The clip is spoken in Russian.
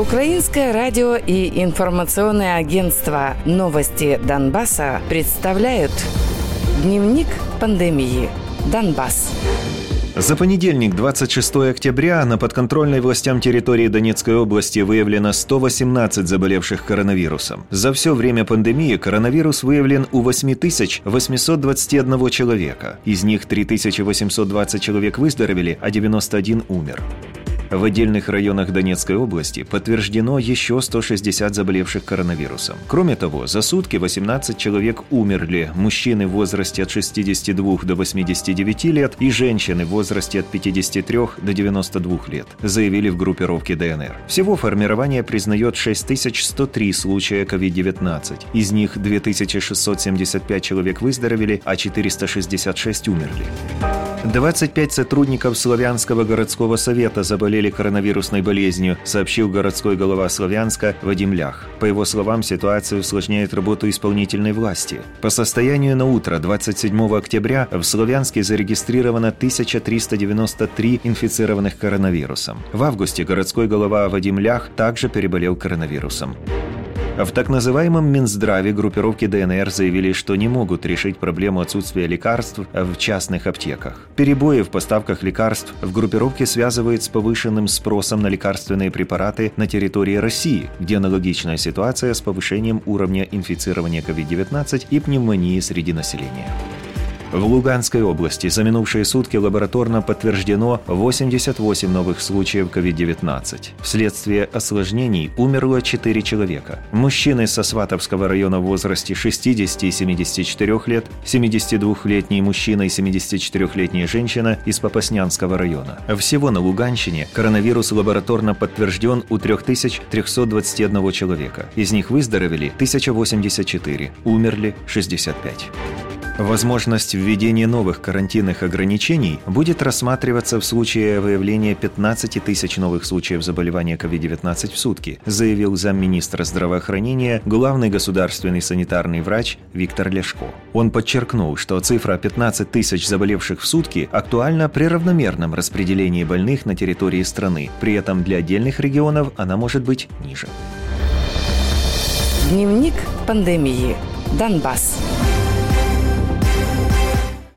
Украинское радио и информационное агентство «Новости Донбасса» представляют Дневник пандемии. Донбасс. За понедельник, 26 октября, на подконтрольной властям территории Донецкой области выявлено 118 заболевших коронавирусом. За все время пандемии коронавирус выявлен у 8821 человека. Из них 3820 человек выздоровели, а 91 умер. В отдельных районах Донецкой области подтверждено еще 160 заболевших коронавирусом. Кроме того, за сутки 18 человек умерли, мужчины в возрасте от 62 до 89 лет и женщины в возрасте от 53 до 92 лет, заявили в группировке ДНР. Всего формирование признает 6103 случая COVID-19. Из них 2675 человек выздоровели, а 466 умерли. 25 сотрудников Славянского городского совета заболели коронавирусной болезнью, сообщил городской голова Славянска Вадим Лях. По его словам, ситуация усложняет работу исполнительной власти. По состоянию на утро 27 октября в Славянске зарегистрировано 1393 инфицированных коронавирусом. В августе городской голова Вадим Лях также переболел коронавирусом. В так называемом Минздраве группировки ДНР заявили, что не могут решить проблему отсутствия лекарств в частных аптеках. Перебои в поставках лекарств в группировке связывают с повышенным спросом на лекарственные препараты на территории России, где аналогичная ситуация с повышением уровня инфицирования COVID-19 и пневмонии среди населения. В Луганской области за минувшие сутки лабораторно подтверждено 88 новых случаев COVID-19. Вследствие осложнений умерло 4 человека. Мужчины со Сватовского района в возрасте 60 и 74 лет, 72-летний мужчина и 74-летняя женщина из Попаснянского района. Всего на Луганщине коронавирус лабораторно подтвержден у 3321 человека. Из них выздоровели 1084, умерли 65. Возможность введения новых карантинных ограничений будет рассматриваться в случае выявления 15 тысяч новых случаев заболевания COVID-19 в сутки, заявил замминистра здравоохранения, главный государственный санитарный врач Виктор Лешко. Он подчеркнул, что цифра 15 тысяч заболевших в сутки актуальна при равномерном распределении больных на территории страны. При этом для отдельных регионов она может быть ниже. Дневник пандемии. Донбасс.